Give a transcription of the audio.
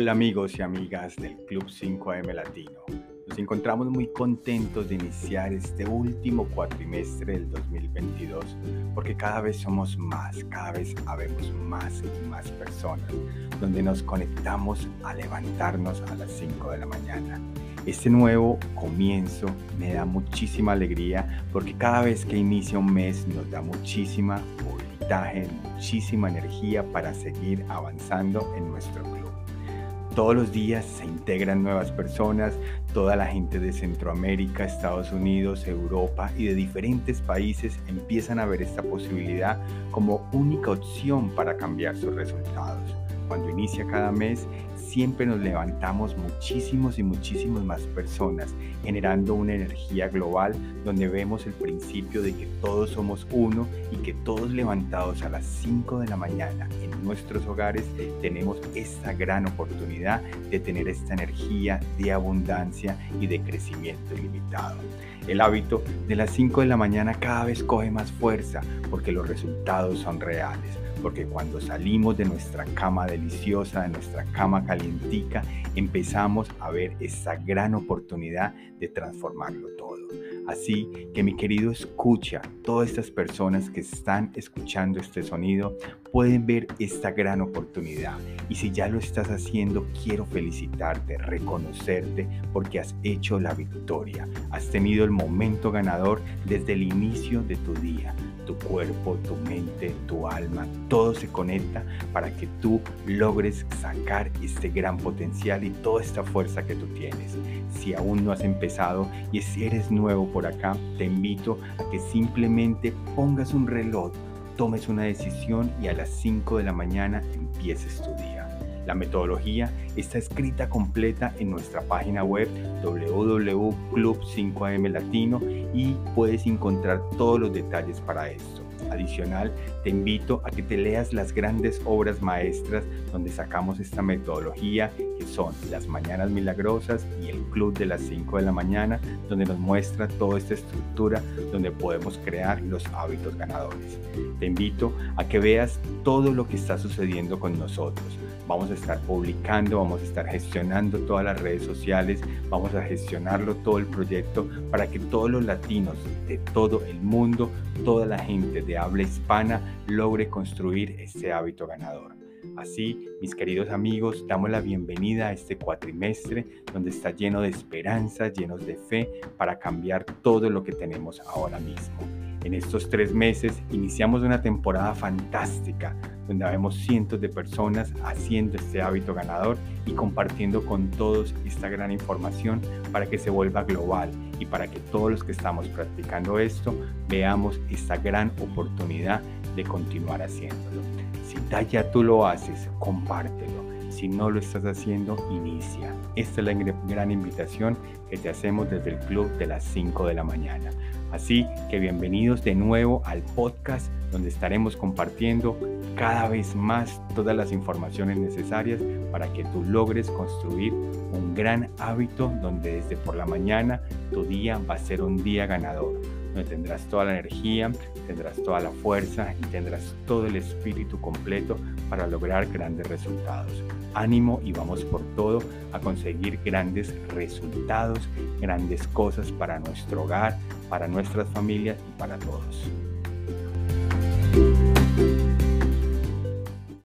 Hola amigos y amigas del Club 5am Latino. Nos encontramos muy contentos de iniciar este último cuatrimestre del 2022 porque cada vez somos más, cada vez habemos más y más personas donde nos conectamos a levantarnos a las 5 de la mañana. Este nuevo comienzo me da muchísima alegría porque cada vez que inicia un mes nos da muchísima voltaje, muchísima energía para seguir avanzando en nuestro. Todos los días se integran nuevas personas, toda la gente de Centroamérica, Estados Unidos, Europa y de diferentes países empiezan a ver esta posibilidad como única opción para cambiar sus resultados. Cuando inicia cada mes, siempre nos levantamos muchísimos y muchísimos más personas, generando una energía global donde vemos el principio de que todos somos uno y que todos levantados a las 5 de la mañana en nuestros hogares tenemos esta gran oportunidad de tener esta energía de abundancia y de crecimiento ilimitado. El hábito de las 5 de la mañana cada vez coge más fuerza porque los resultados son reales porque cuando salimos de nuestra cama deliciosa, de nuestra cama calientica, empezamos a ver esa gran oportunidad de transformarlo todo. Así que mi querido escucha, todas estas personas que están escuchando este sonido pueden ver esta gran oportunidad. Y si ya lo estás haciendo, quiero felicitarte, reconocerte porque has hecho la victoria. Has tenido el momento ganador desde el inicio de tu día tu cuerpo, tu mente, tu alma, todo se conecta para que tú logres sacar este gran potencial y toda esta fuerza que tú tienes. Si aún no has empezado y si eres nuevo por acá, te invito a que simplemente pongas un reloj, tomes una decisión y a las 5 de la mañana empieces tu día. La metodología está escrita completa en nuestra página web www.club5am latino y puedes encontrar todos los detalles para esto. Adicional, te invito a que te leas las grandes obras maestras donde sacamos esta metodología, que son Las Mañanas Milagrosas y el Club de las 5 de la mañana, donde nos muestra toda esta estructura donde podemos crear los hábitos ganadores. Te invito a que veas todo lo que está sucediendo con nosotros vamos a estar publicando, vamos a estar gestionando todas las redes sociales, vamos a gestionarlo todo el proyecto para que todos los latinos de todo el mundo, toda la gente de habla hispana logre construir este hábito ganador. Así, mis queridos amigos, damos la bienvenida a este cuatrimestre donde está lleno de esperanza, llenos de fe para cambiar todo lo que tenemos ahora mismo. En estos tres meses iniciamos una temporada fantástica donde vemos cientos de personas haciendo este hábito ganador y compartiendo con todos esta gran información para que se vuelva global y para que todos los que estamos practicando esto veamos esta gran oportunidad de continuar haciéndolo. Si ya tú lo haces, compártelo. Si no lo estás haciendo, inicia. Esta es la gran invitación que te hacemos desde el club de las 5 de la mañana. Así que bienvenidos de nuevo al podcast donde estaremos compartiendo cada vez más todas las informaciones necesarias para que tú logres construir un gran hábito donde desde por la mañana tu día va a ser un día ganador tendrás toda la energía, tendrás toda la fuerza y tendrás todo el espíritu completo para lograr grandes resultados. Ánimo y vamos por todo a conseguir grandes resultados, grandes cosas para nuestro hogar, para nuestras familias y para todos.